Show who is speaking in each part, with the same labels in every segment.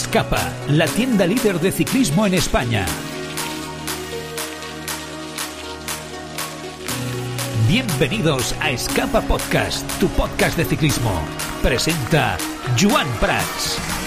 Speaker 1: Escapa, la tienda líder de ciclismo en España. Bienvenidos a Escapa Podcast, tu podcast de ciclismo. Presenta Joan Prats.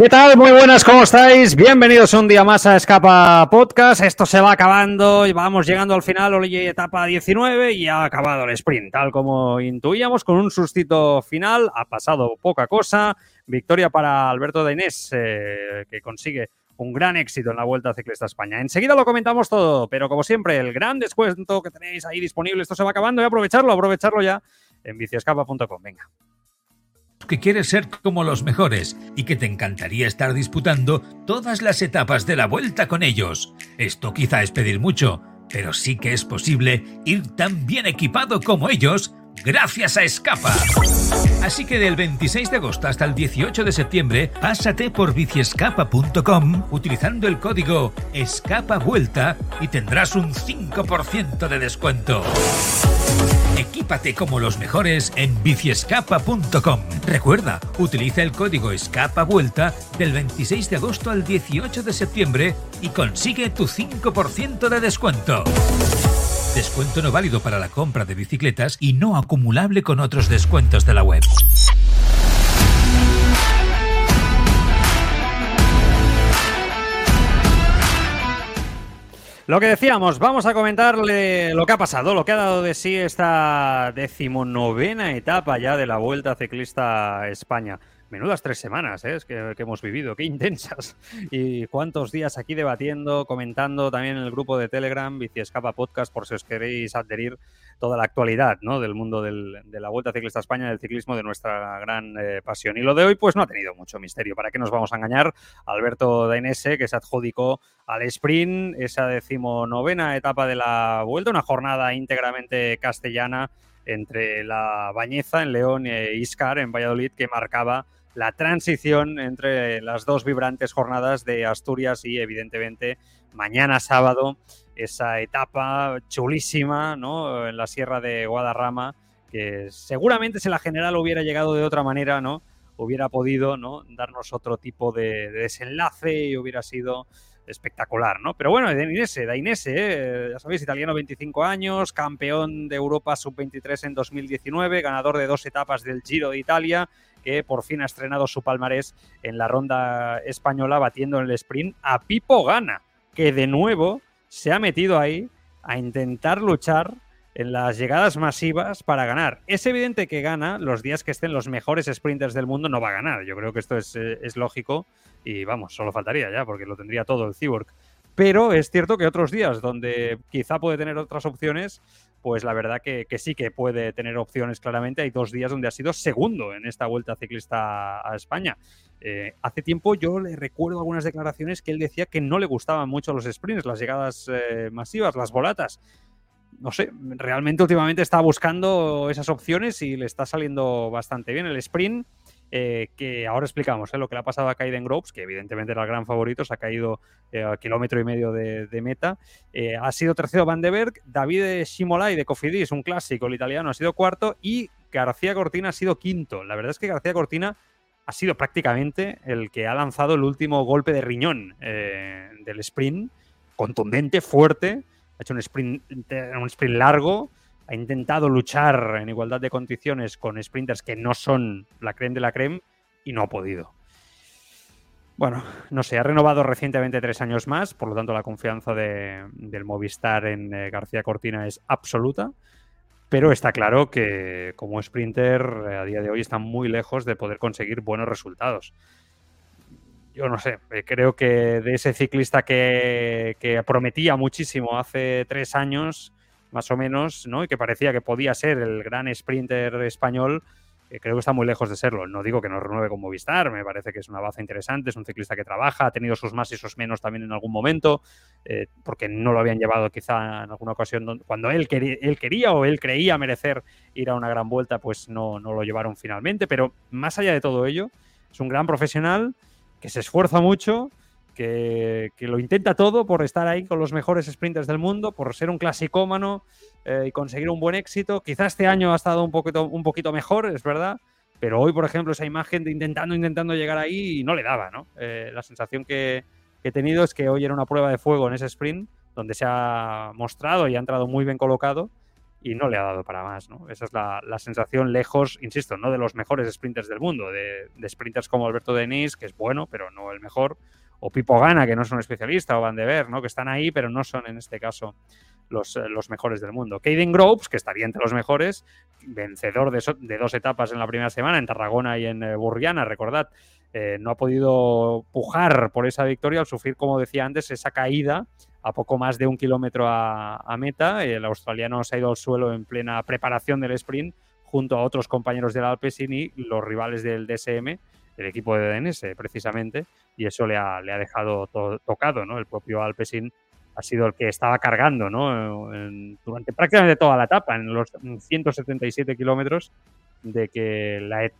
Speaker 2: ¿Qué tal? Muy buenas, ¿cómo estáis? Bienvenidos un día más a Escapa Podcast. Esto se va acabando y vamos llegando al final, Oye, etapa 19 y ha acabado el sprint, tal como intuíamos, con un sustito final. Ha pasado poca cosa. Victoria para Alberto Dainés, eh, que consigue un gran éxito en la Vuelta Ciclista España. Enseguida lo comentamos todo, pero como siempre, el gran descuento que tenéis ahí disponible, esto se va acabando y aprovecharlo, aprovecharlo ya en biciescapa.com. Venga
Speaker 1: que quieres ser como los mejores y que te encantaría estar disputando todas las etapas de la vuelta con ellos. Esto quizá es pedir mucho, pero sí que es posible ir tan bien equipado como ellos gracias a Escapa. Así que del 26 de agosto hasta el 18 de septiembre, pásate por biciescapa.com utilizando el código Escapa Vuelta y tendrás un 5% de descuento. Equípate como los mejores en biciescapa.com. Recuerda, utiliza el código Escapa Vuelta del 26 de agosto al 18 de septiembre y consigue tu 5% de descuento. Descuento no válido para la compra de bicicletas y no acumulable con otros descuentos de la web.
Speaker 2: Lo que decíamos, vamos a comentarle lo que ha pasado, lo que ha dado de sí esta decimonovena etapa ya de la Vuelta Ciclista España. Menudas tres semanas ¿eh? que, hemos vivido, qué intensas. Y cuántos días aquí debatiendo, comentando también en el grupo de Telegram, Biciescapa Podcast, por si os queréis adherir toda la actualidad ¿no? del mundo del, de la Vuelta Ciclista a España, del ciclismo, de nuestra gran eh, pasión. Y lo de hoy, pues no ha tenido mucho misterio. ¿Para qué nos vamos a engañar? Alberto Dainese, que se adjudicó al sprint, esa decimonovena etapa de la Vuelta, una jornada íntegramente castellana entre la Bañeza en León e Iscar en Valladolid, que marcaba la transición entre las dos vibrantes jornadas de Asturias y, evidentemente, mañana sábado esa etapa chulísima ¿no? en la Sierra de Guadarrama, que seguramente si la general hubiera llegado de otra manera, ¿no? hubiera podido ¿no? darnos otro tipo de, desenlace y hubiera sido espectacular, ¿no? Pero bueno, Dainese, Dainese, ¿eh? ya sabéis, italiano 25 años, campeón de Europa sub-23 en 2019, ganador de dos etapas del Giro de Italia, que por fin ha estrenado su palmarés en la ronda española, batiendo en el sprint a Pipo Gana, que de nuevo se ha metido ahí a intentar luchar en las llegadas masivas para ganar. Es evidente que gana los días que estén los mejores sprinters del mundo, no va a ganar. Yo creo que esto es, eh, es lógico y vamos, solo faltaría ya, porque lo tendría todo el Cyborg. Pero es cierto que otros días donde quizá puede tener otras opciones, pues la verdad que, sí que puede tener opciones claramente. Hay dos días donde ha sido segundo en esta vuelta ciclista a España. Eh, hace tiempo yo le recuerdo algunas declaraciones que él decía que no le gustaban mucho los sprints, las llegadas eh, masivas, las volatas. No sé, realmente últimamente está buscando esas opciones y le está saliendo bastante bien. El sprint eh, que ahora explicamos ¿eh? lo que le ha pasado a Kaiden Groves, que evidentemente era el gran favorito, se ha caído eh, a kilómetro y medio de, meta. ha sido tercero Van de Berg, David Shimolai de Cofidis, un clásico, el italiano, ha sido cuarto y García Cortina ha sido quinto. La verdad es que García Cortina ha sido prácticamente el que ha lanzado el último golpe de riñón del sprint, contundente, fuerte, ha hecho un sprint, un sprint largo, ha intentado luchar en igualdad de condiciones con sprinters que no son la creme de la creme y no ha podido. Bueno, no sé, ha renovado recientemente tres años más, por lo tanto la confianza del Movistar en eh, García Cortina es absoluta, pero está claro que como sprinter eh, a día de hoy está muy lejos de poder conseguir buenos resultados yo no sé, eh, creo que de ese ciclista que, prometía muchísimo hace tres años, más o menos, ¿no? Y que parecía que podía ser el gran sprinter español, creo que está muy lejos de serlo. No digo que no renueve con Movistar, me parece que es una baza interesante, es un ciclista que trabaja, ha tenido sus más y sus menos también en algún momento, eh, porque no lo habían llevado quizá en alguna ocasión cuando él, quería, él quería o él creía merecer ir a una gran vuelta, pues no, no lo llevaron finalmente. Pero más allá de todo ello, es un gran profesional que se esfuerza mucho, que, lo intenta todo por estar ahí con los mejores sprinters del mundo, por ser un clasicómano eh, y conseguir un buen éxito. Quizás este año ha estado un poquito, mejor, es verdad, pero hoy, por ejemplo, esa imagen de intentando, intentando llegar ahí y no le daba, ¿no? Eh, la sensación que, que, he tenido es que hoy era una prueba de fuego en ese sprint donde se ha mostrado y ha entrado muy bien colocado y no le ha dado para más, ¿no? Esa es la, la sensación lejos, insisto, no de los mejores sprinters del mundo, de, de sprinters como Alberto Denis, que es bueno, pero no el mejor, o Pipo Gana, que no es un especialista, o Van de Ver, ¿no? que están ahí, pero no son en este caso los, eh, mejores del mundo. Caden Groves, que estaría entre los mejores, vencedor de, dos etapas en la primera semana, en Tarragona y en eh, Burriana, recordad, eh, no ha podido pujar por esa victoria al sufrir, como decía antes, esa caída a poco más de un kilómetro a, a meta. El australiano se ha ido al suelo en plena preparación del sprint junto a otros compañeros del Alpecin y los rivales del DSM el equipo de DNS, precisamente, y eso le ha, le ha dejado tocado, ¿no? El propio Alpecin ha sido el que estaba cargando, ¿no? durante prácticamente toda la etapa, en los 177 kilómetros, de que la,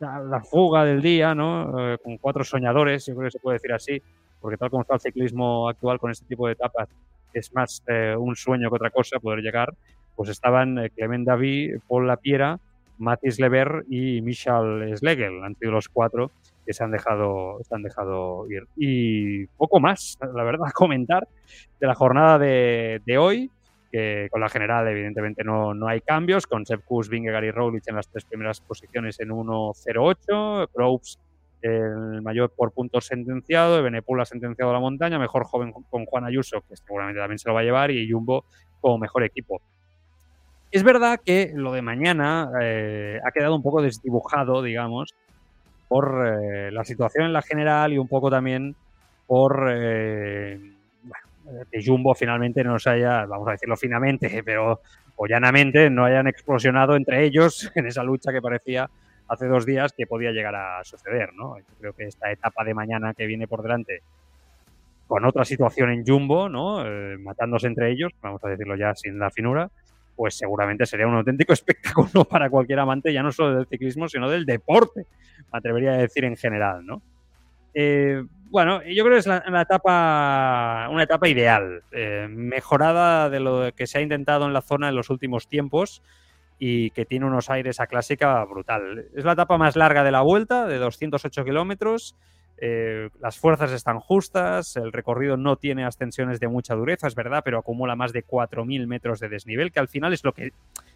Speaker 2: la, fuga del día, ¿no? Eh, con cuatro soñadores, yo creo que se puede decir así, porque tal como está el ciclismo actual con este tipo de etapas, es más eh, un sueño que otra cosa poder llegar, pues estaban eh, Clement David, Paul Lapiera, Mathis Lever y Michal Schlegel. Han sido los cuatro que se han dejado, se han dejado ir. Y poco más, la verdad, comentar de la jornada de, de hoy, que con la general evidentemente no, no hay cambios, con Sepp Kuss, Vingegaard y Roglic en las tres primeras posiciones en 1.08, Probst el mayor por puntos sentenciado, Benepul ha sentenciado a la montaña, mejor joven con Juan Ayuso, que seguramente también se lo va a llevar, y Jumbo como mejor equipo. Es verdad que lo de mañana eh, ha quedado un poco desdibujado, digamos, por eh, la situación en la general y un poco también por eh, que Jumbo finalmente no se haya, vamos a decirlo finamente, pero o llanamente, no hayan explosionado entre ellos en esa lucha que parecía hace dos días que podía llegar a suceder. ¿no? Yo creo que esta etapa de mañana que viene por delante, con otra situación en Jumbo, ¿no? matándose entre ellos, vamos a decirlo ya sin la finura, pues seguramente sería un auténtico espectáculo para cualquier amante, ya no solo del ciclismo, sino del deporte, me atrevería a decir en general, ¿no? Eh, bueno, yo creo que es la, la, etapa, una etapa ideal, eh, mejorada de lo que se ha intentado en la zona en los últimos tiempos y que tiene unos aires a clásica brutal. Es la etapa más larga de la vuelta, de 208 kilómetros, eh, las fuerzas están justas, el recorrido no tiene ascensiones de mucha dureza, es verdad, pero acumula más de 4.000 metros de desnivel, que al final es lo que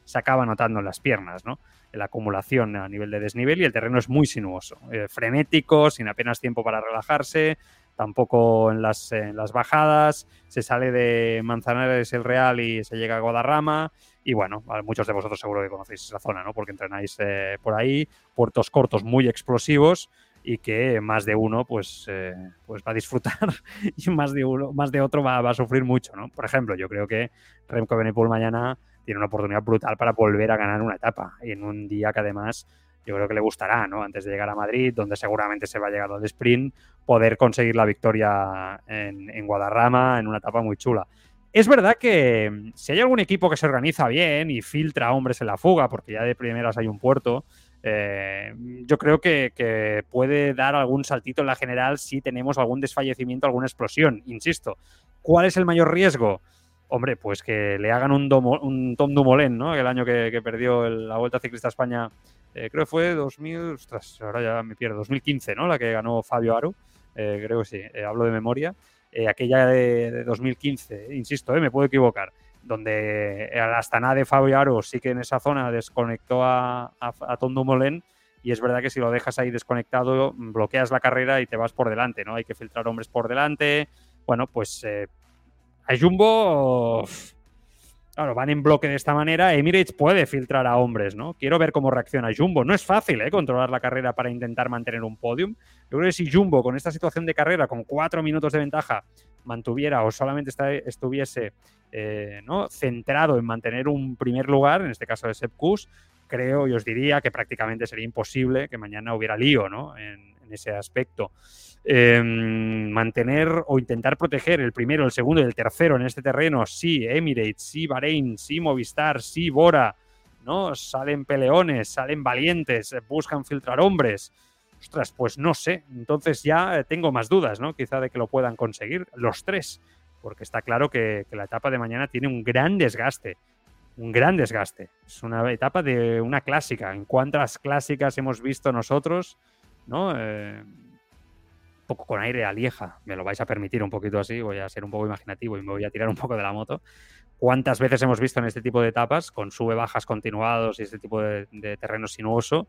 Speaker 2: se acaba notando en las piernas, ¿no? La acumulación a nivel de desnivel y el terreno es muy sinuoso, eh, frenético, sin apenas tiempo para relajarse, tampoco en las, en las, bajadas, se sale de Manzanares el Real y se llega a Guadarrama. Y bueno, muchos de vosotros seguro que conocéis esa zona, ¿no? Porque entrenáis eh, por ahí, puertos cortos muy explosivos y que más de uno pues, eh, pues va a disfrutar y más de uno, más de otro va, a sufrir mucho, ¿no? Por ejemplo, yo creo que Remco Benepul mañana tiene una oportunidad brutal para volver a ganar una etapa y en un día que además yo creo que le gustará, ¿no? Antes de llegar a Madrid, donde seguramente se va a llegar al sprint, poder conseguir la victoria en, en Guadarrama en una etapa muy chula. Es verdad que mm, si hay algún equipo que se organiza bien y filtra hombres en la fuga, porque ya de primeras hay un puerto, eh, yo creo que, puede dar algún saltito en la general si tenemos algún desfallecimiento, alguna explosión. Insisto, ¿cuál es el mayor riesgo? Hombre, pues que le hagan un, domo, un Tom Dumoulin, ¿no? El año que, perdió la Vuelta Ciclista España, eh, creo que fue 2000, ostras, ahora ya me pierdo, 2015, ¿no? La que ganó Fabio Aru, eh, creo que sí, hablo de memoria. Aquella de, de, 2015, insisto, me puedo equivocar donde el Astana de Fabio Aro sí que en esa zona desconectó a, Tom Dumoulin y es verdad que si lo dejas ahí desconectado bloqueas la carrera y te vas por delante, ¿no? Hay que filtrar hombres por delante. Bueno, pues eh, a Jumbo Claro, van en bloque de esta manera. Emirates puede filtrar a hombres, ¿no? Quiero ver cómo reacciona Jumbo. No es fácil, ¿eh? Controlar la carrera para intentar mantener un podium. Yo creo que si Jumbo, con esta situación de carrera, con cuatro minutos de ventaja, mantuviera o solamente estuviese eh, ¿no? centrado en mantener un primer lugar, en este caso de Sepp creo y os diría que prácticamente sería imposible que mañana hubiera lío ¿no? en, ese aspecto. Em, mantener o intentar proteger el primero, el segundo y el tercero en este terreno, sí, Emirates, sí, Bahrein, sí, Movistar, sí, Bora, ¿no? Salen peleones, salen valientes, buscan filtrar hombres. Ostras, pues no sé. Entonces ya tengo más dudas, ¿no? Quizá de que lo puedan conseguir los tres, porque está claro que la etapa de mañana tiene un gran desgaste un gran desgaste. Es una etapa de una clásica. ¿En cuántas clásicas hemos visto nosotros? ¿No? Eh, un poco con aire a lieja. Me lo vais a permitir un poquito así. Voy a ser un poco imaginativo y me voy a tirar un poco de la moto. ¿Cuántas veces hemos visto en este tipo de etapas, con sube-bajas continuados y este tipo de, de terreno sinuoso,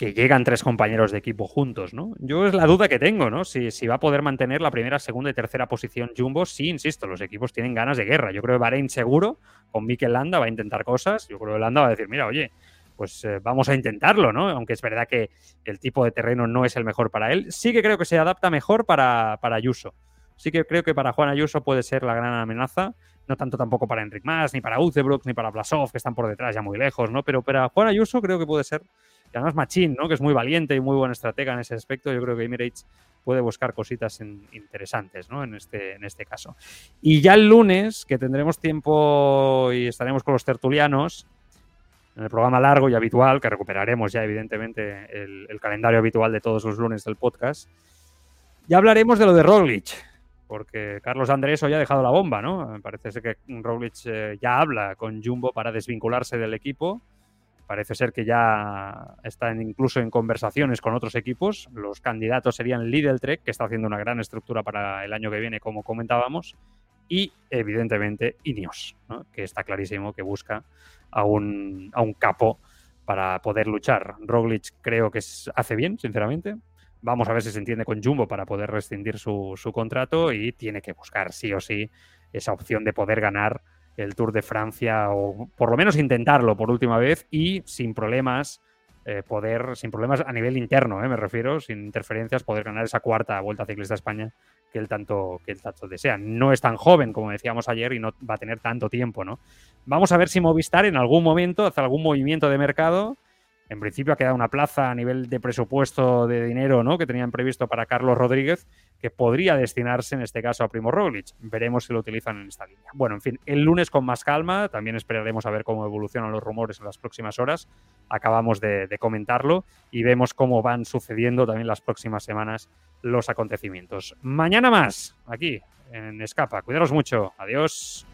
Speaker 2: que llegan tres compañeros de equipo juntos, ¿no? Yo es la duda que tengo, ¿no? Si, va a poder mantener la primera, segunda y tercera posición Jumbo. Sí, insisto, los equipos tienen ganas de guerra. Yo creo que Bahrein seguro, con Mikel Landa, va a intentar cosas. Yo creo que Landa va a decir, mira, oye, pues eh, vamos a intentarlo, ¿no? Aunque es verdad que el tipo de terreno no es el mejor para él. Sí que creo que se adapta mejor para, para Ayuso. Sí que creo que para Juan Ayuso puede ser la gran amenaza. No tanto tampoco para Enric Mas, ni para Uzebrook, ni para Blasov, que están por detrás ya muy lejos, ¿no? Pero para Juan Ayuso creo que puede ser y además Machín, ¿no? que es muy valiente y muy buen estratega en ese aspecto, yo creo que Emirates puede buscar cositas interesantes ¿no? en, este, en este caso. Y ya el lunes, que tendremos tiempo y estaremos con los tertulianos, en el programa largo y habitual, que recuperaremos ya evidentemente el, calendario habitual de todos los lunes del podcast, ya hablaremos de lo de Roglic, porque Carlos Andrés hoy ha dejado la bomba, ¿no? Parece que Roglic eh, ya habla con Jumbo para desvincularse del equipo Parece ser que ya están incluso en conversaciones con otros equipos. Los candidatos serían Lidl Trek, que está haciendo una gran estructura para el año que viene, como comentábamos, y evidentemente Ineos, que está clarísimo que busca a un, a un capo para poder luchar. Roglic creo que hace bien, sinceramente. Vamos a ver si se entiende con Jumbo para poder rescindir su, su contrato y tiene que buscar sí o sí esa opción de poder ganar el Tour de Francia o por lo menos intentarlo por última vez y sin problemas eh, poder, sin problemas a nivel interno, eh, me refiero, sin interferencias, poder ganar esa cuarta Vuelta Ciclista a España que él tanto, que él tanto desea. No es tan joven, como decíamos ayer, y no va a tener tanto tiempo, ¿no? Vamos a ver si Movistar en algún momento hace algún movimiento de mercado en principio ha quedado una plaza a nivel de presupuesto de dinero ¿no? que tenían previsto para Carlos Rodríguez, que podría destinarse en este caso a Primo Roglic. Veremos si lo utilizan en esta línea. Bueno, en fin, el lunes con más calma, también esperaremos a ver cómo evolucionan los rumores en las próximas horas. Acabamos de, de comentarlo y vemos cómo van sucediendo también las próximas semanas los acontecimientos. Mañana más, aquí en Escapa. Cuidaros mucho. Adiós.